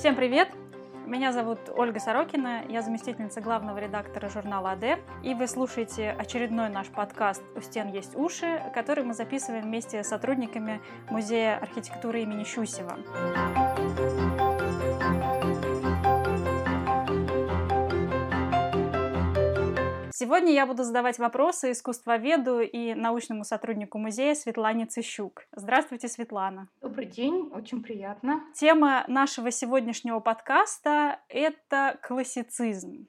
Всем привет! Меня зовут Ольга Сорокина, я заместительница главного редактора журнала АД, и вы слушаете очередной наш подкаст «У стен есть уши», который мы записываем вместе с сотрудниками Музея архитектуры имени Щусева. Сегодня я буду задавать вопросы искусствоведу и научному сотруднику музея Светлане Цищук. Здравствуйте, Светлана. Добрый день, очень приятно. Тема нашего сегодняшнего подкаста — это классицизм.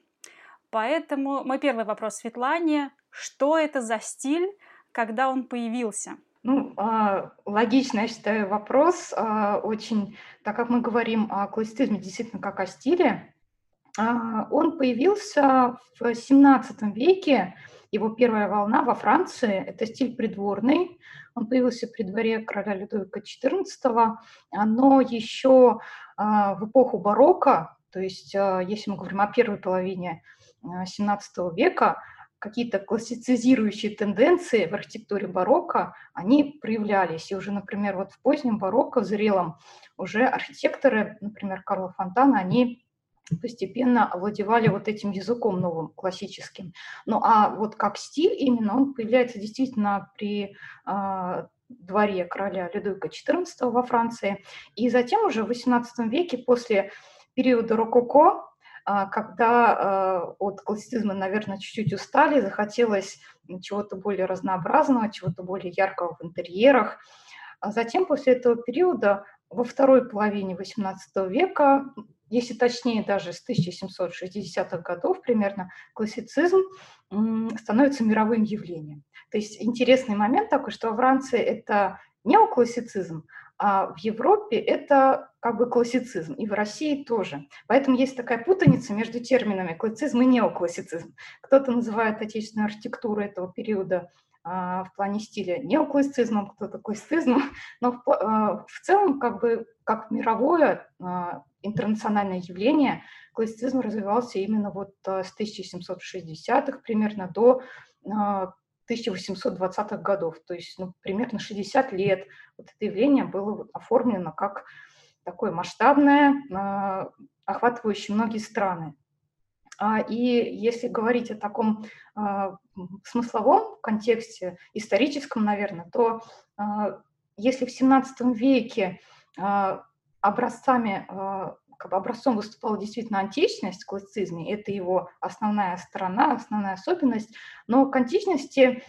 Поэтому мой первый вопрос Светлане. Что это за стиль, когда он появился? Ну, а, логично, я считаю, вопрос. А, очень, так как мы говорим о классицизме действительно как о стиле, он появился в XVII веке, его первая волна во Франции, это стиль придворный, он появился при дворе короля Людовика XIV, но еще а, в эпоху барокко, то есть а, если мы говорим о первой половине XVII века, какие-то классицизирующие тенденции в архитектуре барокко, они проявлялись. И уже, например, вот в позднем барокко, в зрелом, уже архитекторы, например, Карла Фонтана, они постепенно овладевали вот этим языком новым, классическим. Ну а вот как стиль именно, он появляется действительно при э, дворе короля Людовика XIV во Франции. И затем уже в XVIII веке, после периода рококо, э, когда э, от классицизма, наверное, чуть-чуть устали, захотелось чего-то более разнообразного, чего-то более яркого в интерьерах. А затем, после этого периода, во второй половине XVIII века если точнее даже с 1760-х годов примерно, классицизм становится мировым явлением. То есть интересный момент такой, что во Франции это неоклассицизм, а в Европе это как бы классицизм, и в России тоже. Поэтому есть такая путаница между терминами классицизм и неоклассицизм. Кто-то называет отечественную архитектуру этого периода в плане стиля неоклассицизмом, кто-то классицизмом, но в, а, в целом как бы как мировое а, интернациональное явление, классицизм развивался именно вот с 1760-х примерно до 1820-х э, годов. То есть ну, примерно 60 лет вот это явление было оформлено как такое масштабное, охватывающее многие страны. А, и если говорить о таком смысловом контексте, историческом, наверное, то если в XVII веке образцами, а, как бы образцом выступала действительно античность в классицизме, это его основная сторона, основная особенность, но к античности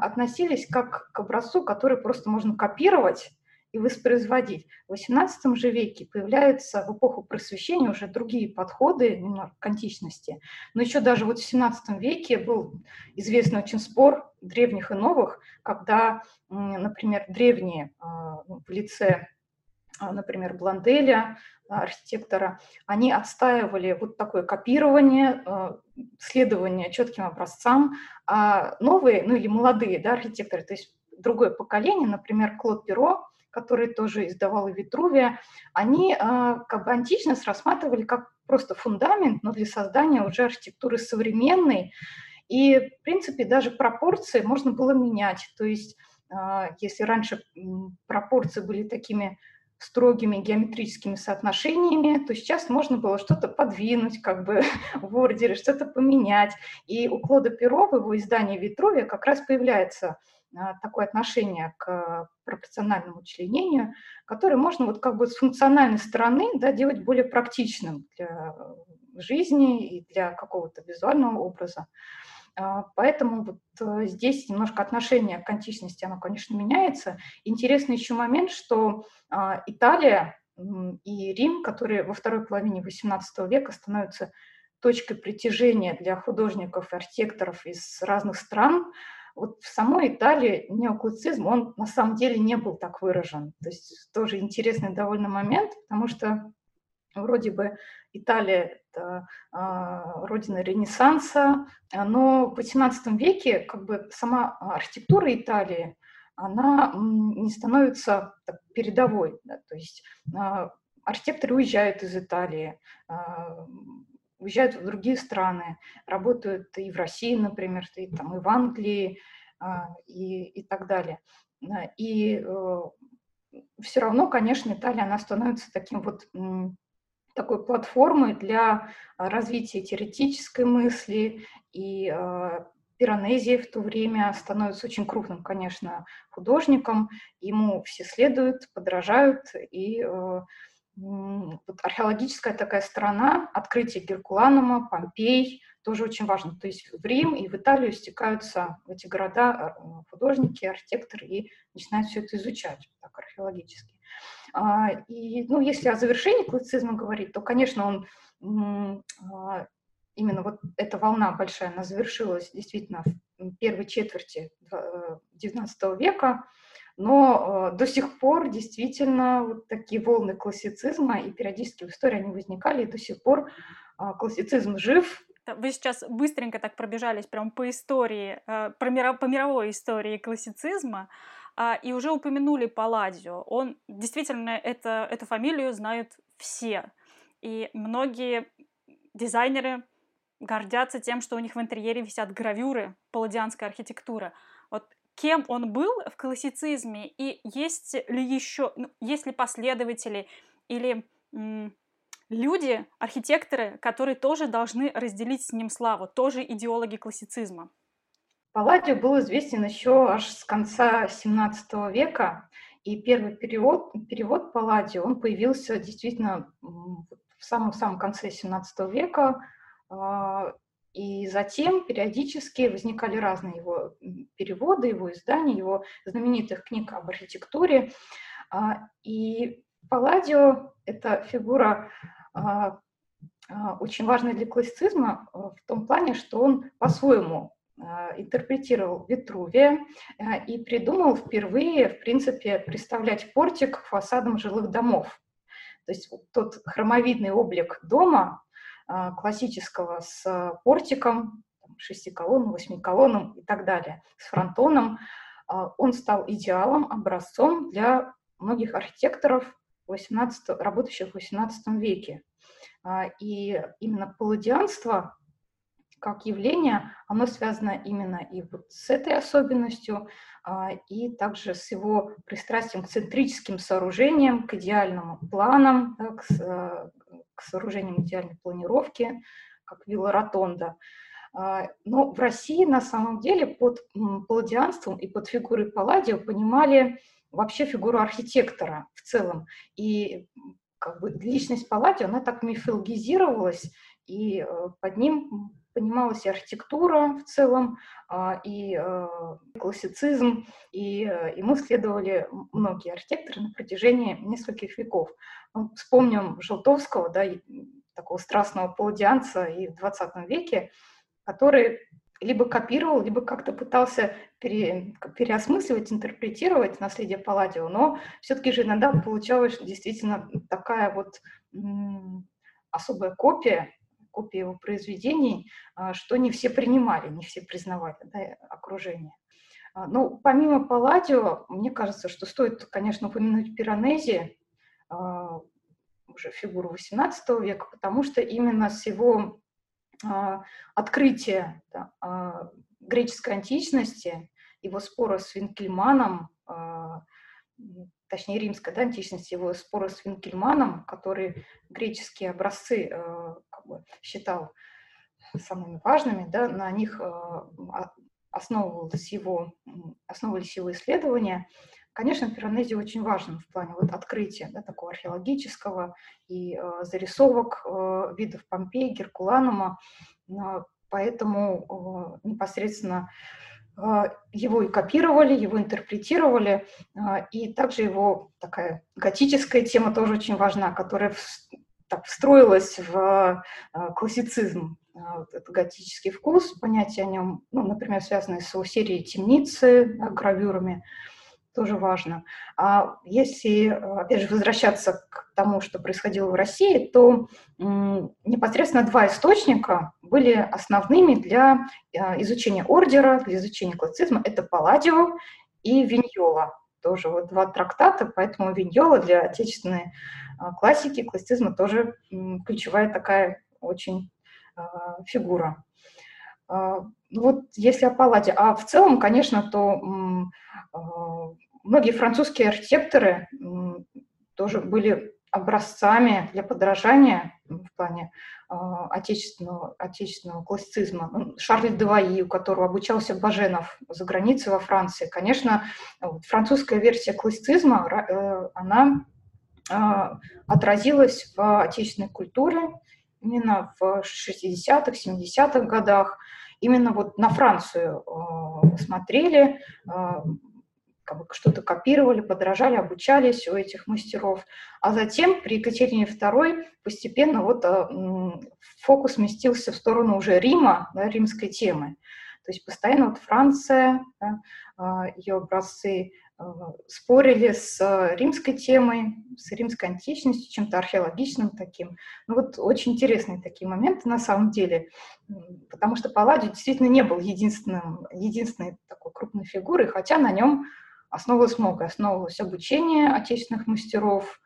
относились как к образцу, который просто можно копировать и воспроизводить. В XVIII же веке появляются в эпоху просвещения уже другие подходы к античности. Но еще даже вот в XVII веке был известный очень спор древних и новых, когда, например, древние а, ну, в лице а, например, Бланделя, а, архитектора, они отстаивали вот такое копирование, следование четким образцам, а новые, ну или молодые да, архитекторы, то есть другое поколение, например, Клод Перо, который тоже издавал Витрувия, они как бы античность рассматривали как просто фундамент, но для создания уже архитектуры современной, и, в принципе, даже пропорции можно было менять. То есть, если раньше пропорции были такими строгими геометрическими соотношениями, то сейчас можно было что-то подвинуть как бы в ордере, что-то поменять. И у Клода Перо в его издании «Витрувия» как раз появляется такое отношение к пропорциональному членению, которое можно вот как бы с функциональной стороны да, делать более практичным для жизни и для какого-то визуального образа. А, поэтому вот э, здесь немножко отношение к античности, оно, конечно, меняется. Интересный еще момент, что а, Италия и Рим, которые во второй половине XVIII века становятся точкой притяжения для художников и архитекторов из разных стран, вот в самой Италии неоклассицизм, он на самом деле не был так выражен. То есть тоже интересный довольно момент, потому что вроде бы Италия – это а, родина Ренессанса, но в XVIII веке как бы сама архитектура Италии, она не становится передовой. Да, то есть а, архитекторы уезжают из Италии, а, уезжают в другие страны, работают и в России, например, и, там, и в Англии, а, и, и так далее. И э, все равно, конечно, Италия, она становится таким вот такой платформой для развития теоретической мысли, и Пиранези в то время становится очень крупным, конечно, художником, ему все следуют, подражают, и вот археологическая такая сторона, открытие Геркуланума, Помпей, тоже очень важно. То есть в Рим и в Италию стекаются в эти города художники, архитекторы и начинают все это изучать так археологически. А, и, ну, если о завершении классицизма говорить, то, конечно, он а, именно вот эта волна большая, она завершилась действительно в первой четверти XIX э, века, но э, до сих пор действительно вот такие волны классицизма, и периодически в истории они возникали, и до сих пор а, классицизм жив. Вы сейчас быстренько так пробежались прям по истории, э, по мировой истории классицизма, а, и уже упомянули Палладио. Он действительно, это, эту фамилию знают все. И многие дизайнеры гордятся тем, что у них в интерьере висят гравюры палладианской архитектуры. Кем он был в классицизме, и есть ли еще, ну, есть ли последователи или люди, архитекторы, которые тоже должны разделить с ним славу, тоже идеологи классицизма? Палладио был известен еще аж с конца XVII века, и первый перевод, перевод Палладио, он появился действительно в самом-самом конце XVII века, а, и затем периодически возникали разные его переводы, его издания, его знаменитых книг об архитектуре. А, и Палладио – это фигура а, очень важная для классицизма в том плане, что он по-своему а, интерпретировал Витрувия а, и придумал впервые, в принципе, представлять портик к фасадам жилых домов. То есть тот хромовидный облик дома а, классического с портиком, шести колонн, восьми колонн и так далее, с фронтоном, он стал идеалом, образцом для многих архитекторов 18, работающих в XVIII веке. И именно палладианство как явление, оно связано именно и вот с этой особенностью, а, и также с его пристрастием к центрическим сооружениям, к идеальным планам, к, к сооружениям идеальной планировки, как вилла Ротонда. А, но в России на самом деле под палладианством и под фигурой Палладио понимали вообще фигуру архитектора в целом. И как бы личность Палладио, она так мифологизировалась, и э, под ним понималась и архитектура в целом, а, и э, классицизм, и ему э, следовали многие архитекторы на протяжении нескольких веков. Ну, вспомним Желтовского, да, такого страстного палладианца и в 20 веке, который либо копировал, либо как-то пытался пере, переосмысливать, интерпретировать наследие Палладио, но все-таки же иногда получалась действительно такая вот особая копия, копии его произведений, а, что не все принимали, не все признавали да, окружение. А, ну, помимо Палладио, мне кажется, что стоит, конечно, упомянуть Пиранези, а, уже фигуру XVIII века, потому что именно с его открытия да, греческой античности, его спора с Винкельманом, точнее римской да, античности, его спора с Винкельманом, который греческие образцы как бы, считал самыми важными, да, на них э, основывались его, основывались его исследования. Конечно, Пиранези очень важен в плане вот открытия да, такого археологического и э, зарисовок э, видов Помпеи, Геркуланума, э, поэтому э, непосредственно э, его и копировали, его интерпретировали, э, и также его такая готическая тема тоже очень важна, которая так встроилась в э, классицизм. Вот этот готический вкус, понятие о нем, ну, например, связанное с серией «Темницы», гравюрами, тоже важно. А если, опять же, возвращаться к тому, что происходило в России, то непосредственно два источника были основными для э, изучения ордера, для изучения классицизма. Это Палладио и Виньола. Тоже вот два трактата, поэтому Виньола для отечественной а, классики, классицизма тоже ключевая такая очень а, фигура. А, ну вот если о Палладе, а в целом, конечно, то многие французские архитекторы тоже были образцами для подражания в плане э, отечественного, отечественного классицизма. Ну, Шарль Деваи, у которого обучался Баженов за границей во Франции. Конечно, французская версия классицизма, э, она э, отразилась в отечественной культуре именно в 60-х, 70-х годах. Именно вот на Францию э, смотрели, э, как бы что-то копировали, подражали, обучались у этих мастеров. А затем при Екатерине II постепенно вот а, фокус сместился в сторону уже Рима, да, римской темы. То есть постоянно вот Франция, да, а, ее образцы а, спорили с римской темой, с римской античностью, чем-то археологичным таким. Ну вот очень интересные такие моменты на самом деле, потому что Палладий действительно не был единственным, единственной такой крупной фигурой, хотя на нем основывалось много. Основывалось обучение отечественных мастеров,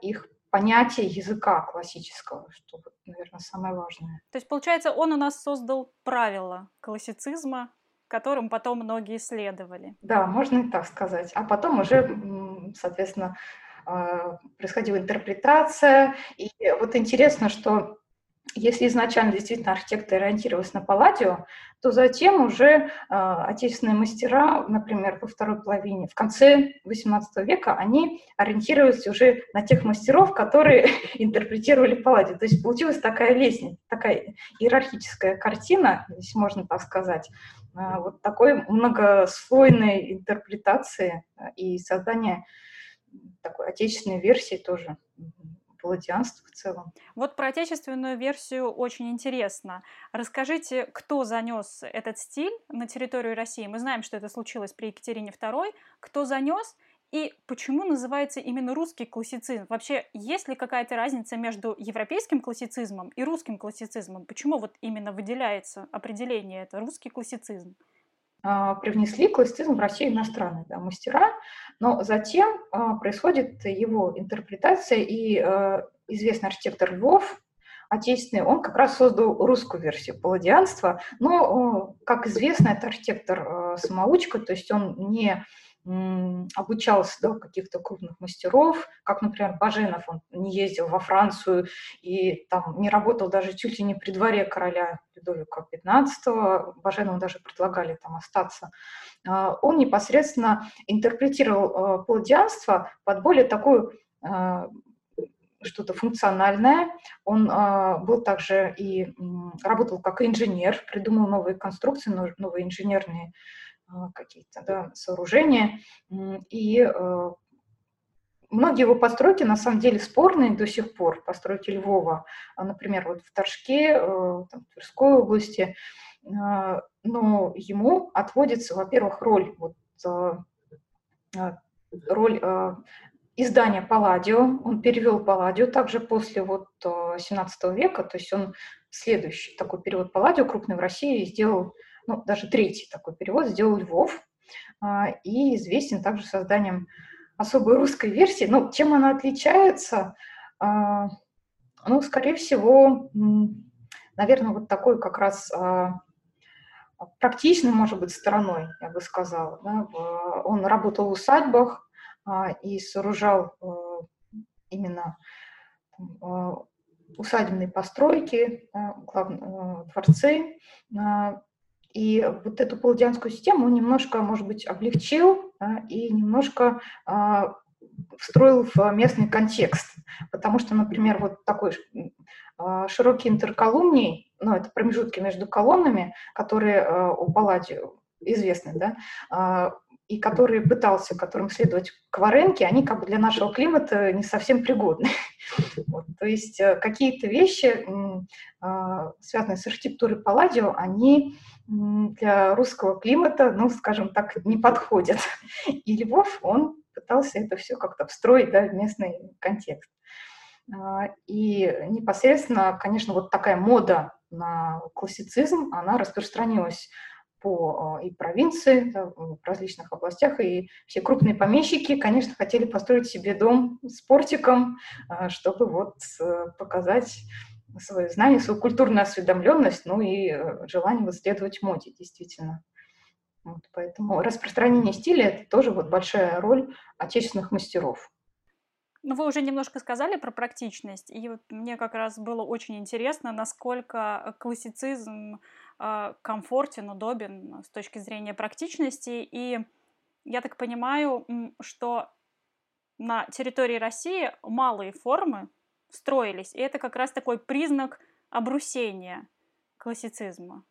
их понятие языка классического, что, наверное, самое важное. То есть, получается, он у нас создал правила классицизма, которым потом многие следовали. Да, можно и так сказать. А потом уже, соответственно, а, происходила интерпретация. И вот интересно, что если изначально действительно архитектор ориентировался на Палладио, то затем уже э, отечественные мастера, например, во второй половине, в конце XVIII века, они ориентировались уже на тех мастеров, которые интерпретировали Палладио. То есть получилась такая лестница, такая иерархическая картина, если можно так сказать, э, вот такой многослойной интерпретации и создания такой отечественной версии тоже палладианство в целом. Вот про отечественную версию очень интересно. Расскажите, кто занес этот стиль на территорию России? Мы знаем, что это случилось при Екатерине II. Кто занес и почему называется именно русский классицизм? Вообще, есть ли какая-то разница между европейским классицизмом и русским классицизмом? Почему вот именно выделяется определение это русский классицизм? А, привнесли классицизм в Россию иностранные да, мастера, но затем а, происходит его интерпретация, и а, известный архитектор Львов, отечественный, он как раз создал русскую версию палладианства, но, как известно, это архитектор-самоучка, то есть он не обучался до каких-то крупных мастеров, как, например, Баженов, он не ездил во Францию и там не работал даже чуть ли не при дворе короля Людовика XV, Баженову даже предлагали там остаться. А, он непосредственно интерпретировал а, палладианство под более такую а, что-то функциональное. Он был также и работал как инженер, придумал новые конструкции, новые инженерные какие-то да, сооружения. И э, многие его постройки на самом деле спорные до сих пор, постройки Львова, а, например, вот в Торжке, э, там, в Тверской области, а, но ему отводится, во-первых, роль, вот, роль издания Палладио, он перевел Палладио также после вот 17 века, то есть он следующий такой перевод Палладио крупный в России сделал ну, даже третий такой перевод сделал Львов, а, и известен также созданием особой русской версии. Ну, чем она отличается? А, ну, скорее всего, наверное, вот такой как раз а, практичной, может быть, стороной, я бы сказала. Он работал в усадьбах и сооружал именно усадебные постройки, дворцы, и вот эту палладианскую систему он немножко, может быть, облегчил да, и немножко а, встроил в местный контекст. Потому что, например, вот такой а, широкий интерколумний, ну, это промежутки между колоннами, которые а, у Паллади известны, да, а, и который пытался, которым следовать Кваренке, они как бы для нашего климата не совсем пригодны. Вот, то есть э, какие-то вещи, а, связанные с архитектурой Палладио, они для русского климата, ну, скажем так, не подходят. И Львов, он пытался это все как-то встроить да, в местный контекст. А, и непосредственно, конечно, вот такая мода на классицизм, она распространилась по а, и провинции, в различных областях, и все крупные помещики, конечно, хотели построить себе дом с портиком, а, чтобы вот э, показать свое знание, свою культурную осведомленность, ну и э, желание следовать моде, действительно. Вот, поэтому распространение стиля – это тоже вот большая роль отечественных мастеров. Ну, вы уже немножко сказали про практичность, и мне как раз было очень интересно, насколько классицизм э, комфортен, удобен с точки зрения практичности. И я так понимаю, что на территории России малые формы строились, и это как раз такой признак обрусения классицизма.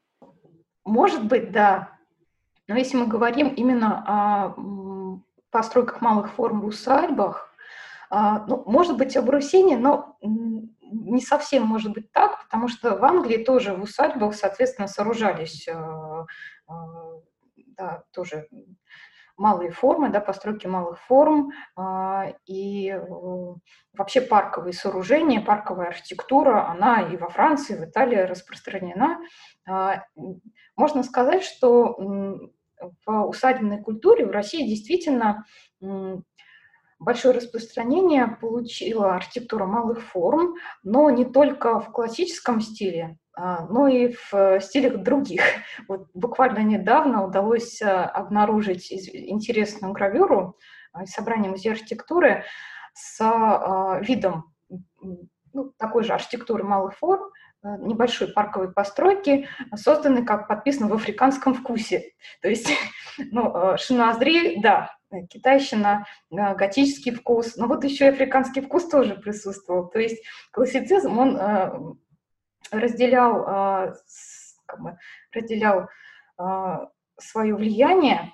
Может быть, да. Но если мы говорим именно о постройках малых форм в усадьбах, а, ну, может быть, обрусение, но не совсем может быть так, потому что в Англии тоже в усадьбах, соответственно, сооружались а, а, да, тоже малые формы, да, постройки малых форм и вообще парковые сооружения, парковая архитектура, она и во Франции, и в Италии распространена. Можно сказать, что в усадебной культуре в России действительно большое распространение получила архитектура малых форм, но не только в классическом стиле, а, но и в стилях других. Вот буквально недавно удалось а, обнаружить интересную гравюру а, собрание музея архитектуры с видом ну, такой же архитектуры малых форм, небольшой парковой постройки, созданной, как подписано, в африканском вкусе. То есть, ну, шиноазри, да, Э, китайщина, э, готический вкус, но вот еще и африканский вкус тоже присутствовал. То есть классицизм, он э, разделял, разделял свое влияние,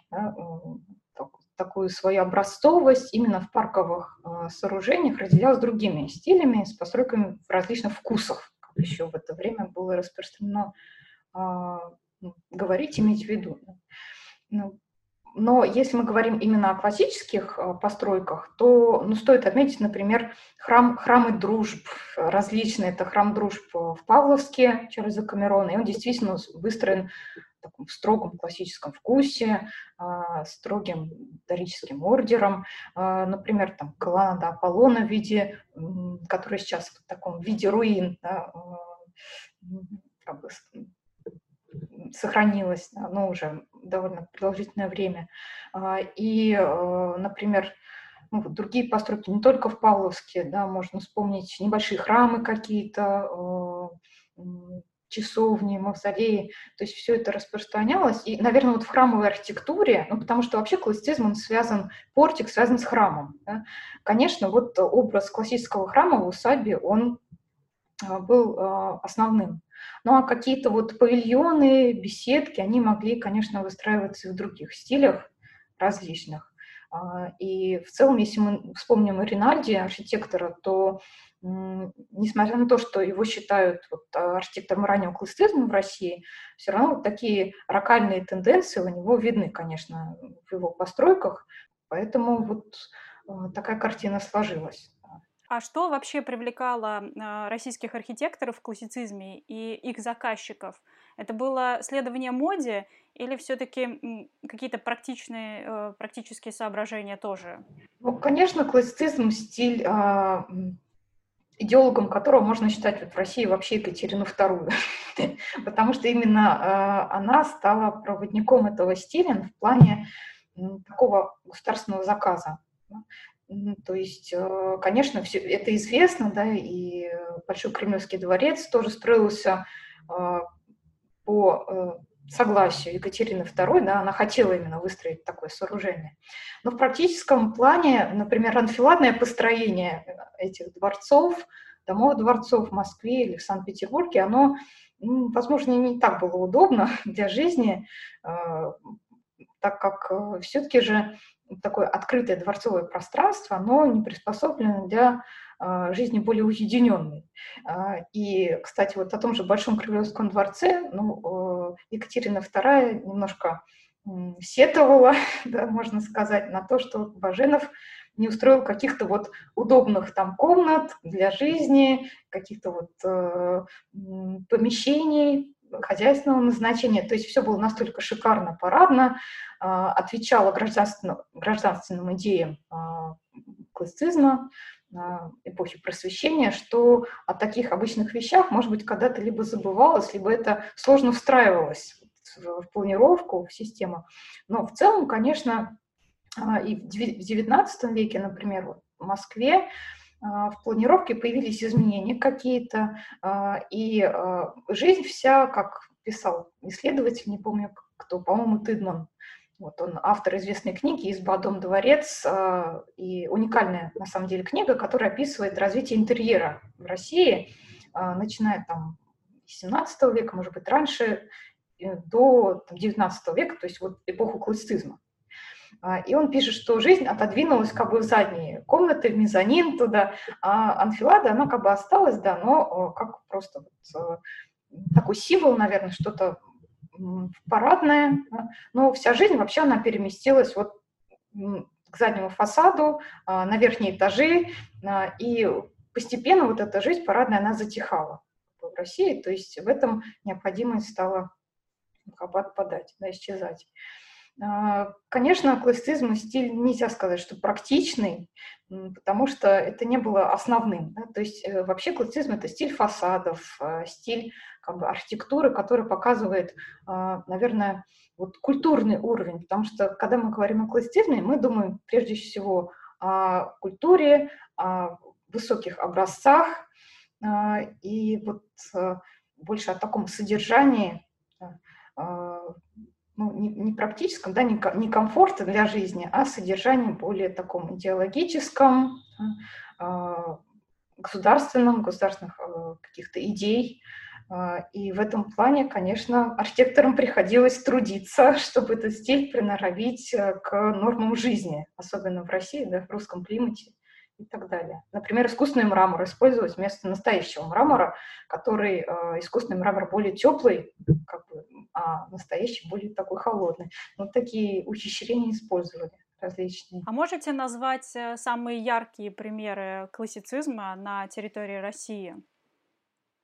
такую свою образцовость именно в парковых сооружениях разделял с другими стилями, с постройками различных вкусах, как еще в это время было распространено ну, говорить, иметь в виду. Ну, но если мы говорим именно о классических э, постройках, то ну, стоит отметить, например, храм, храмы дружб различные. Это храм дружб в Павловске Чарльза Камерона, и он действительно выстроен в, таком, строгом классическом вкусе, э, строгим дорическим ордером. Э, например, там колоннада Аполлона в виде, которая сейчас в таком виде руин, да, как бы сохранилось, но уже довольно продолжительное время. А, и, э, например, ну, другие постройки, не только в Павловске, да, можно вспомнить небольшие храмы какие-то, э, часовни, мавзолеи, то есть все это распространялось. И, наверное, вот в храмовой архитектуре, ну, потому что вообще классицизм, он связан, портик связан с храмом. Да? Конечно, вот образ классического храма в усадьбе, он э, был основным. Ну а какие-то вот павильоны, беседки, они могли, конечно, выстраиваться и в других стилях различных. А, и в целом, если мы вспомним Ринальди, архитектора, то несмотря на то, что его считают вот, архитектором раннего классицизма в России, все равно вот такие рокальные тенденции у него видны, конечно, в его постройках. Поэтому вот а, такая картина сложилась. А что вообще привлекало э, российских архитекторов в классицизме и их заказчиков? Это было следование моде или все-таки какие-то практичные, э, практические соображения тоже? Ну, конечно, классицизм стиль, э, идеологом которого можно считать вот в России вообще Екатерину II, потому что именно э, она стала проводником этого стиля в плане такого государственного заказа. То есть, э, конечно, все это известно, да, и Большой Кремлевский дворец тоже строился э, по э, согласию Екатерины II, да, она хотела именно выстроить такое сооружение. Но в практическом плане, например, анфиладное построение этих дворцов, домов дворцов в Москве или в Санкт-Петербурге, оно, возможно, не так было удобно для жизни, так как все-таки же такое открытое дворцовое пространство, оно не приспособлено для а, жизни более уединенной. А, и, кстати, вот о том же Большом Кремлевском дворце, ну, Екатерина II немножко сетовала, да, можно сказать, на то, что Баженов не устроил каких-то вот удобных там комнат для жизни, каких-то вот э, помещений, хозяйственного назначения. То есть все было настолько шикарно, парадно, а, отвечало гражданственным, гражданственным идеям а, классицизма, а, эпохи просвещения, что о таких обычных вещах, может быть, когда-то либо забывалось, либо это сложно встраивалось в планировку, в систему. Но в целом, конечно, и в XIX веке, например, вот Москве в планировке появились изменения какие-то, и жизнь вся, как писал исследователь, не помню кто, по-моему, Тыдман, вот он автор известной книги «Изба, дом, дворец», и уникальная, на самом деле, книга, которая описывает развитие интерьера в России, начиная там с 17 века, может быть, раньше, до там, 19 века, то есть вот эпоху классицизма. А, и он пишет, что жизнь отодвинулась как бы в задние комнаты, в мезонин туда, а анфилада, она как бы осталась, да, но как просто вот э, такой символ, наверное, что-то парадное, но вся жизнь вообще она переместилась вот к заднему фасаду, а, на верхние этажи, а, и постепенно вот эта жизнь парадная, она затихала в России, то есть в этом необходимость стала отпадать, да, исчезать. А, конечно, классицизм стиль нельзя сказать, что практичный, потому что это не было основным. Да? То есть э, вообще классицизм – это стиль фасадов, а, стиль как бы, архитектуры, который показывает, а, наверное, вот культурный уровень, потому что когда мы говорим о классицизме, мы думаем прежде всего о культуре, о высоких образцах и вот больше о таком содержании ну, не, не практическом, да, не, не комфорта для жизни, а содержанием более таком идеологическом, э, государственном, государственных э, каких-то идей. Э, и в этом плане, конечно, архитекторам приходилось трудиться, чтобы этот стиль приноровить к нормам жизни, особенно в России, да, в русском климате и так далее. Например, искусственный мрамор использовать вместо настоящего мрамора, который э, искусственный мрамор более теплый, как бы, а настоящий более такой холодный. Вот такие ухищрения использовали различные. А можете назвать э, самые яркие примеры классицизма на территории России?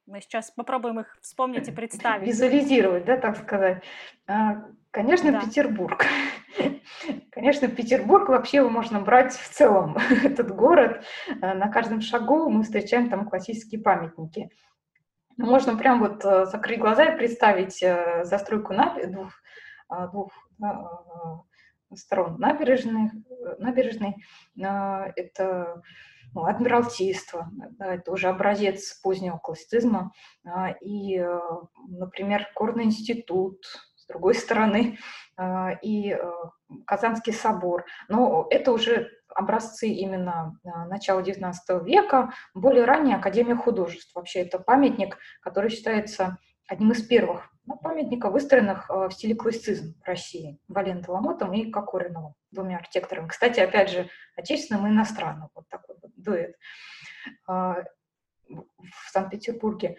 Мы сейчас попробуем их вспомнить и представить. Визуализировать, да, так сказать. Конечно, да. Петербург. Конечно, Петербург вообще можно брать в целом этот город. А, на каждом шагу мы встречаем там классические памятники. Можно прям вот э, закрыть глаза и представить э, застройку двух, а, двух сторон набережной. набережной. Это ну, адмиралтейство, да, это уже образец позднего классицизма, и, э, например, Горный институт, другой стороны, а, и э, Казанский собор. Но это уже образцы именно а, начала XIX века, более ранее Академия художеств. Вообще это памятник, который считается одним из первых ну, памятников, выстроенных э, в стиле классицизм в России, Валентом Ламотом и Кокориновым, двумя архитекторами. Кстати, опять же, отечественным и иностранным, вот такой вот дуэт а, в Санкт-Петербурге.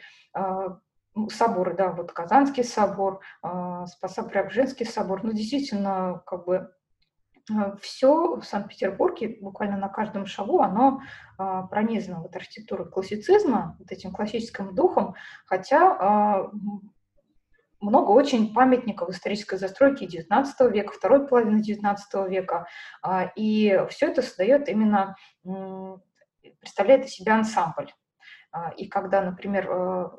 А, ну, соборы, да, вот Казанский собор, Спасо-Преображенский собор, ну, действительно, как бы все в Санкт-Петербурге, буквально на каждом шагу, оно а, пронизано вот архитектурой классицизма, вот этим классическим духом, хотя а, много очень памятников исторической застройки XIX века, второй половины XIX века, а, и все это создает именно, представляет из себя ансамбль. И когда, например, э,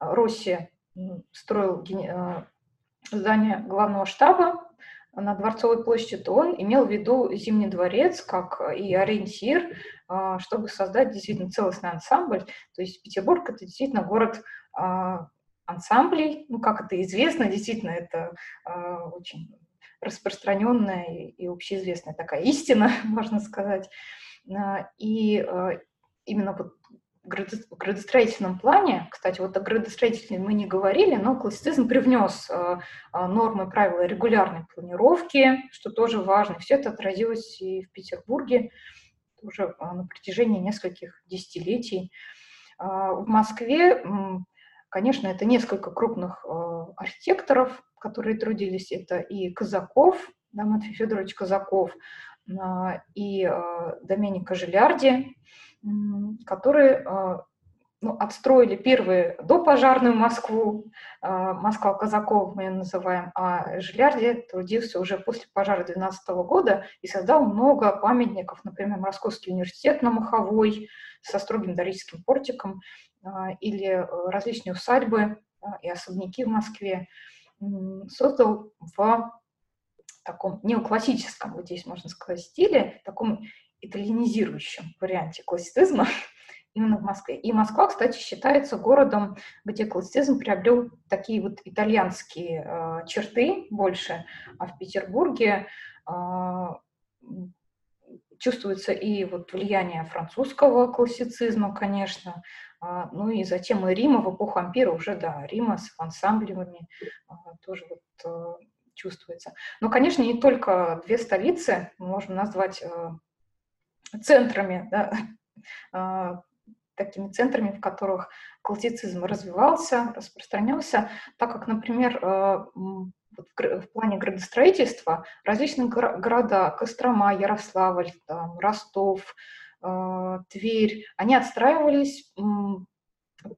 Россия строил э, здание главного штаба, на Дворцовой площади, то он имел в виду Зимний дворец как и ориентир, а, чтобы создать действительно целостный ансамбль. То есть Петербург – это действительно город а, ансамблей, ну, как это известно, действительно, это а, очень распространенная и общеизвестная такая истина, можно сказать. И именно вот градостроительном плане, кстати, вот о градостроительстве мы не говорили, но классицизм привнес э, э, нормы правила регулярной планировки, что тоже важно. Все это отразилось и в Петербурге уже э, на протяжении нескольких десятилетий. В Москве, конечно, это несколько крупных архитекторов, которые трудились. Это и Казаков, да, Матвей Федорович Казаков, и Доменика Жилярди, которые а, ну, отстроили первые допожарную Москву, а, Москва казаков мы ее называем, а Жилярди трудился уже после пожара 12 года и создал много памятников, например, Московский университет на Маховой со строгим дорическим портиком а, или различные усадьбы и особняки в Москве, создал в таком неоклассическом, вот здесь можно сказать, стиле, таком итальянизирующем варианте классицизма именно в Москве. И Москва, кстати, считается городом, где классицизм приобрел такие вот итальянские э, черты больше, а в Петербурге э, чувствуется и вот влияние французского классицизма, конечно, э, ну и затем и Рима в эпоху ампира уже, да, Рима с ансамблями э, тоже вот э, чувствуется. Но, конечно, не только две столицы можем назвать э, центрами да, э, такими центрами, в которых классицизм развивался, распространялся, так как, например, э, в плане градостроительства различные города, Кострома, Ярославль, там, Ростов, э, Тверь, они отстраивались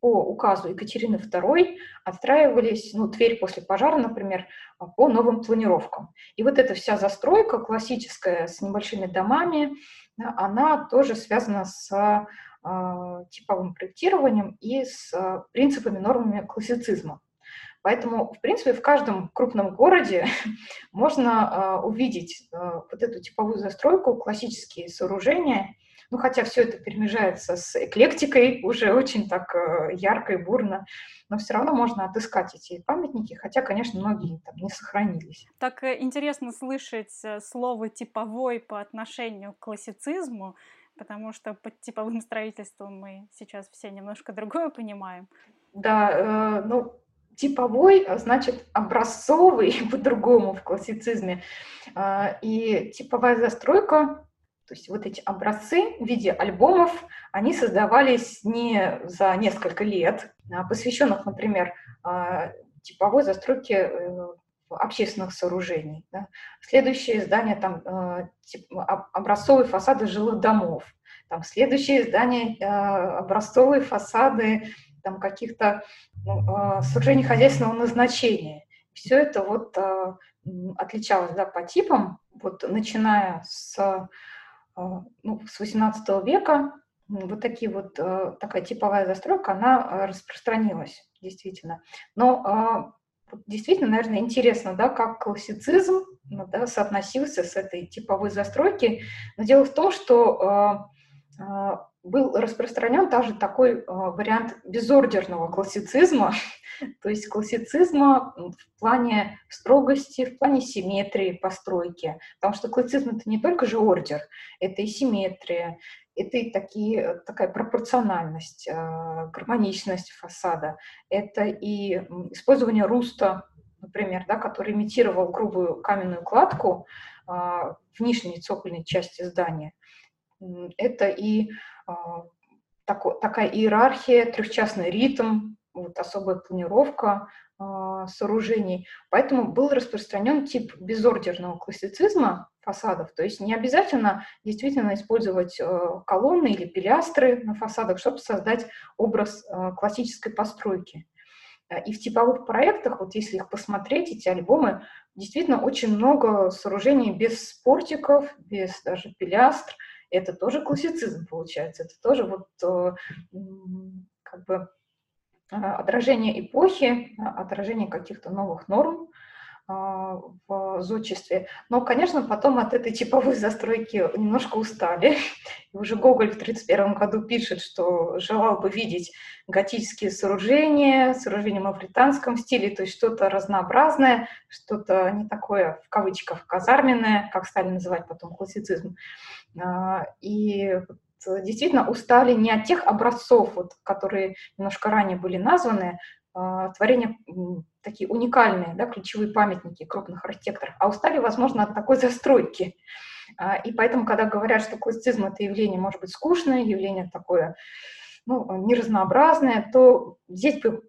по указу Екатерины II, отстраивались, ну, Тверь после пожара, например, по новым планировкам. И вот эта вся застройка классическая с небольшими домами, она тоже связана с а, типовым проектированием и с а, принципами, нормами классицизма. Поэтому, в принципе, в каждом крупном городе можно а, увидеть вот эту типовую застройку, классические сооружения, ну, хотя все это перемежается с эклектикой уже очень так ярко и бурно, но все равно можно отыскать эти памятники, хотя, конечно, многие там не сохранились. Так э, интересно слышать э, слово «типовой» по отношению к классицизму, потому что под типовым строительством мы сейчас все немножко другое понимаем. Да, э, ну, типовой а значит образцовый по-другому в классицизме. Э, и типовая застройка, то есть вот эти образцы в виде альбомов, они создавались не за несколько лет, а посвященных, например, э, типовой застройке э, общественных сооружений. Да. Следующее здание там э, образцовые фасады жилых домов. Там следующее здание э, образцовые фасады там каких-то ну, сооружений хозяйственного назначения. Все это вот отличалось да, по типам, вот начиная с, ну, с 18 века вот такие вот такая типовая застройка, она распространилась действительно. Но действительно, наверное, интересно, да, как классицизм да, соотносился с этой типовой застройки. Но дело в том, что был распространен также такой э, вариант безордерного классицизма, то есть классицизма в плане строгости, в плане симметрии постройки. Потому что классицизм — это не только же ордер, это и симметрия, это и такие, такая пропорциональность, а, гармоничность фасада, это и использование руста, например, да, который имитировал грубую каменную кладку в нижней цокольной части здания. Это и тако, такая иерархия, трехчастный ритм, вот особая планировка сооружений. Поэтому был распространен тип безордерного классицизма, фасадов. То есть не обязательно действительно использовать э, колонны или пилястры на фасадах, чтобы создать образ э, классической постройки. Э, и в типовых проектах, вот если их посмотреть, эти альбомы, действительно очень много сооружений без портиков, без даже пилястр. Это тоже классицизм получается, это тоже вот как бы отражение эпохи, отражение каких-то новых норм, в зодчестве. Но, конечно, потом от этой типовой застройки немножко устали. И уже Гоголь в 1931 году пишет, что желал бы видеть готические сооружения, сооружения в мавританском стиле, то есть что-то разнообразное, что-то не такое, в кавычках, казарменное, как стали называть потом классицизм. А, и действительно устали не от тех образцов, вот, которые немножко ранее были названы, а, творения такие уникальные, да, ключевые памятники крупных архитекторов, а устали, возможно, от такой застройки. А, и поэтому, когда говорят, что классицизм — это явление, может быть, скучное, явление такое, ну, неразнообразное, то здесь бы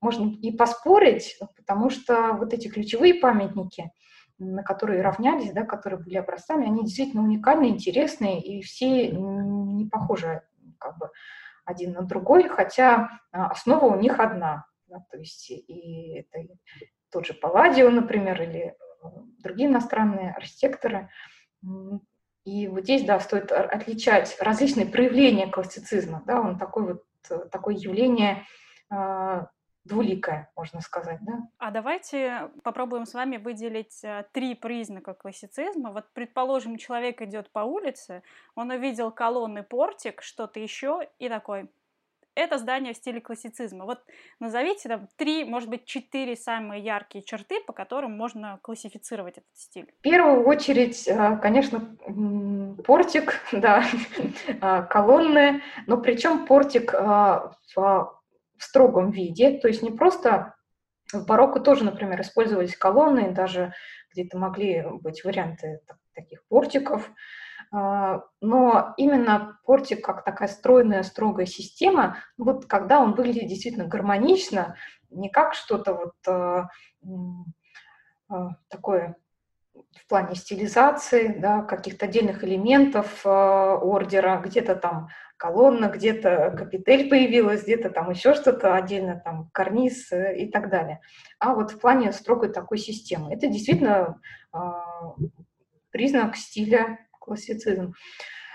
можно и поспорить, потому что вот эти ключевые памятники, на которые равнялись, да, которые были образцами, они действительно уникальные, интересные, и все не похожи как бы один на другой, хотя а, основа у них одна. Да, то есть и это тот же Палладио, например, или э, другие иностранные архитекторы. И вот здесь, да, стоит отличать различные проявления классицизма. Да, он такой вот, э, такое явление э, двуликая, можно сказать, да. А давайте попробуем с вами выделить э, три признака классицизма. Вот, предположим, человек идет по улице, он увидел колонны, портик, что-то еще, и такой, это здание в стиле классицизма. Вот назовите там три, может быть, четыре самые яркие черты, по которым можно классифицировать этот стиль. В первую очередь, э, конечно, портик, да, а, колонны, но причем портик а, в строгом виде, то есть не просто в барокко тоже, например, использовались колонны, даже где-то могли быть варианты таких портиков, а, но именно портик как такая стройная, строгая система, вот когда он выглядит действительно гармонично, не как что-то вот а, а, такое в плане стилизации, да, каких-то отдельных элементов ордера, где-то там колонна, где-то капитель появилась, где-то там еще что-то отдельно, там карниз э, и так далее. А вот в плане строгой такой системы. Это действительно признак стиля классицизм,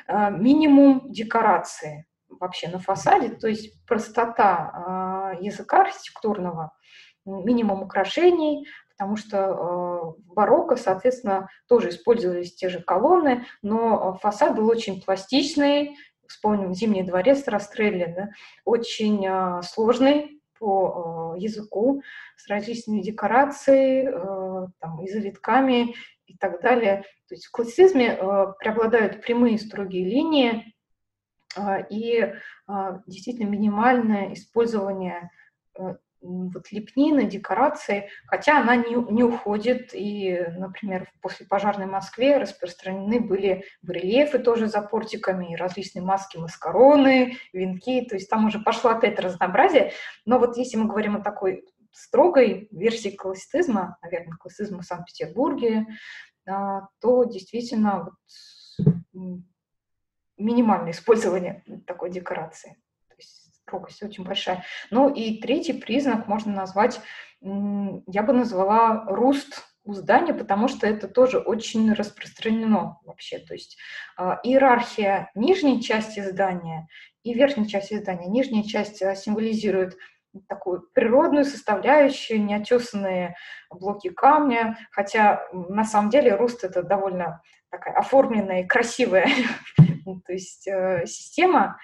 а, минимум декорации вообще на фасаде, то есть простота а, языка архитектурного, минимум украшений, потому что а, в барокко, соответственно, тоже использовались те же колонны, но фасад был очень пластичный, вспомним Зимний дворец Растрелли, да, очень сложный по языку, с различными декорацией, там, и завитками, и так далее. То есть в классицизме э, преобладают прямые строгие линии э, и э, действительно минимальное использование э, вот лепнины, декорации, хотя она не, не уходит, и, например, в послепожарной Москве распространены были барельефы тоже за портиками, и различные маски, маскароны, венки, то есть там уже пошло опять разнообразие, но вот если мы говорим о такой строгой версии классицизма, наверное, классицизма в Санкт-Петербурге, а, то действительно вот минимальное использование такой декорации. То есть строгость очень большая. Ну и третий признак можно назвать, я бы назвала руст у здания, потому что это тоже очень распространено вообще. То есть э, иерархия нижней части здания и верхней части здания. Нижняя часть символизирует такую природную составляющую, неотесанные блоки камня, хотя на самом деле Руст это довольно такая оформленная и красивая то есть, э, система.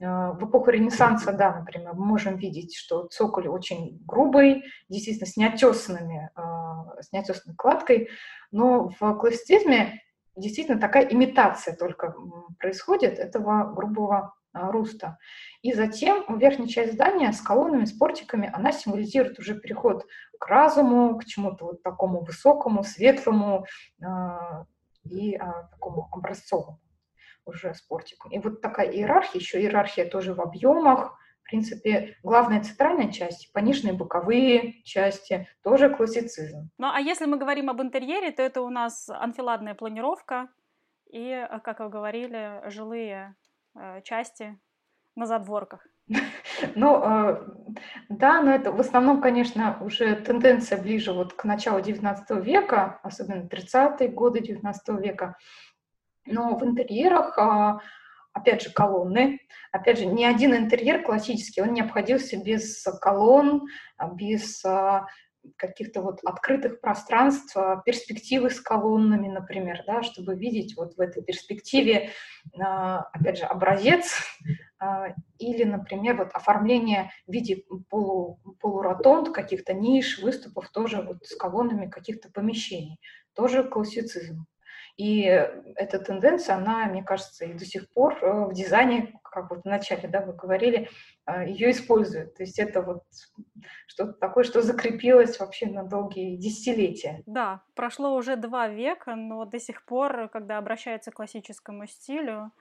Э, в эпоху Ренессанса, да, например, мы можем видеть, что цоколь очень грубый, действительно с неотесанными, э, с неотесанной кладкой, но в классицизме действительно такая имитация только происходит этого грубого руста. И затем верхняя часть здания с колоннами, с портиками, она символизирует уже переход к разуму, к чему-то вот такому высокому, светлому э, и э, такому образцовому уже с портиком. И вот такая иерархия, еще иерархия тоже в объемах, в принципе, главная центральная часть, пониженные боковые части, тоже классицизм. Ну а если мы говорим об интерьере, то это у нас анфиладная планировка и, как вы говорили, жилые части на задворках. Ну, э, да, но это в основном, конечно, уже тенденция ближе вот к началу XIX века, особенно 30-е годы XIX века. Но в интерьерах, а, опять же, колонны. Опять же, ни один интерьер классический, он не обходился без колонн, без каких-то вот открытых пространств, а, перспективы с колоннами, например, да, чтобы видеть вот в этой перспективе, а, опять же, образец а, или, например, вот оформление в виде полу, полуротонд, каких-то ниш, выступов тоже вот с колоннами каких-то помещений. Тоже классицизм. И эта тенденция, она, мне кажется, и до сих пор э, в дизайне, как вот вначале, да, вы говорили, э, ее используют. То есть это вот что-то такое, что закрепилось вообще на долгие десятилетия. Да, прошло уже два века, но до сих пор, когда обращаются к классическому стилю,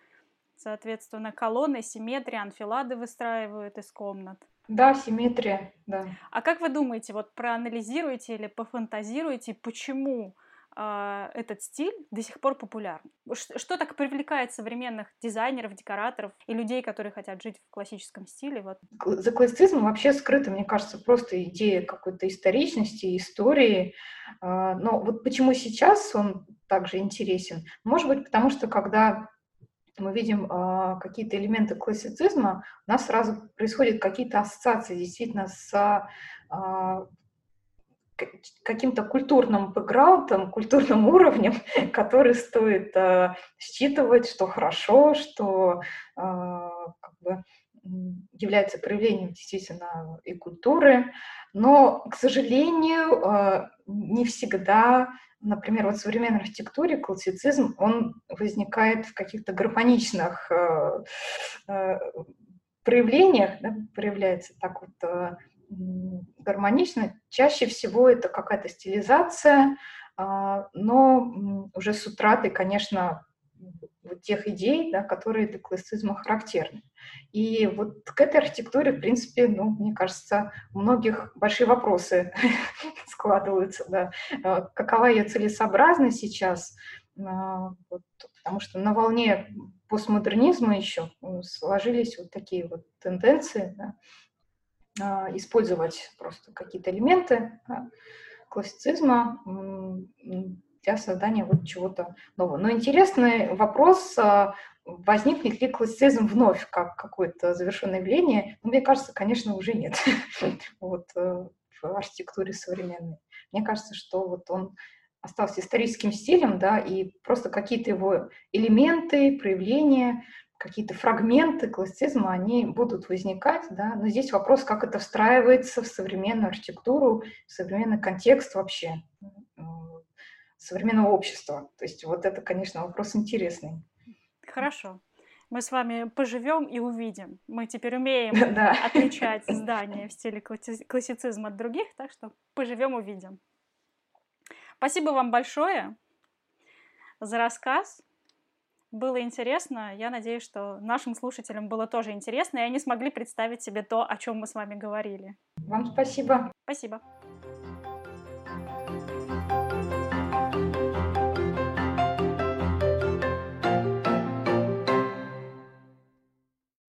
соответственно, колонны, симметрия, анфилады выстраивают из комнат. Да, симметрия, да. А как вы думаете, вот проанализируйте или пофантазируйте, почему а, этот стиль до сих пор популярен. Что, так привлекает современных дизайнеров, декораторов и людей, которые хотят жить в классическом стиле? Вот. За классицизмом вообще скрыта, мне кажется, просто идея какой-то историчности, истории. А, но вот почему сейчас он также интересен? Может быть, потому что когда мы видим э, какие-то элементы классицизма, у нас сразу происходят какие-то ассоциации действительно с каким-то культурным бэкграундом, культурным уровнем, который стоит э, считывать, что хорошо, что э, как бы, является проявлением действительно и культуры. Но, к сожалению, э, не всегда, например, вот в современной архитектуре классицизм, он возникает в каких-то гармоничных э, э, проявлениях, да, проявляется так вот гармонично. Чаще всего это какая-то стилизация, а, но уже с утратой, конечно, вот тех идей, да, которые для классицизма характерны. И вот к этой архитектуре, в принципе, ну, мне кажется, у многих большие вопросы складываются. Да. А, какова ее целесообразность сейчас? А, вот, потому что на волне постмодернизма еще сложились вот такие вот тенденции, да, использовать просто какие-то элементы классицизма для создания вот чего-то нового. Но интересный вопрос, а, возникнет ли классицизм вновь как какое-то завершенное явление? Ну, мне кажется, конечно, уже нет вот, э, в архитектуре современной. Мне кажется, что вот он остался историческим стилем, да, и просто какие-то его элементы, проявления – какие-то фрагменты классицизма, они будут возникать, да, но здесь вопрос, как это встраивается в современную архитектуру, в современный контекст вообще э, современного общества. То есть вот это, конечно, вопрос интересный. Хорошо. Мы с вами поживем и увидим. Мы теперь умеем отличать здания в стиле классицизма от других, так что поживем, увидим. Спасибо вам большое за рассказ. Было интересно. Я надеюсь, что нашим слушателям было тоже интересно, и они смогли представить себе то, о чем мы с вами говорили. Вам спасибо. Спасибо.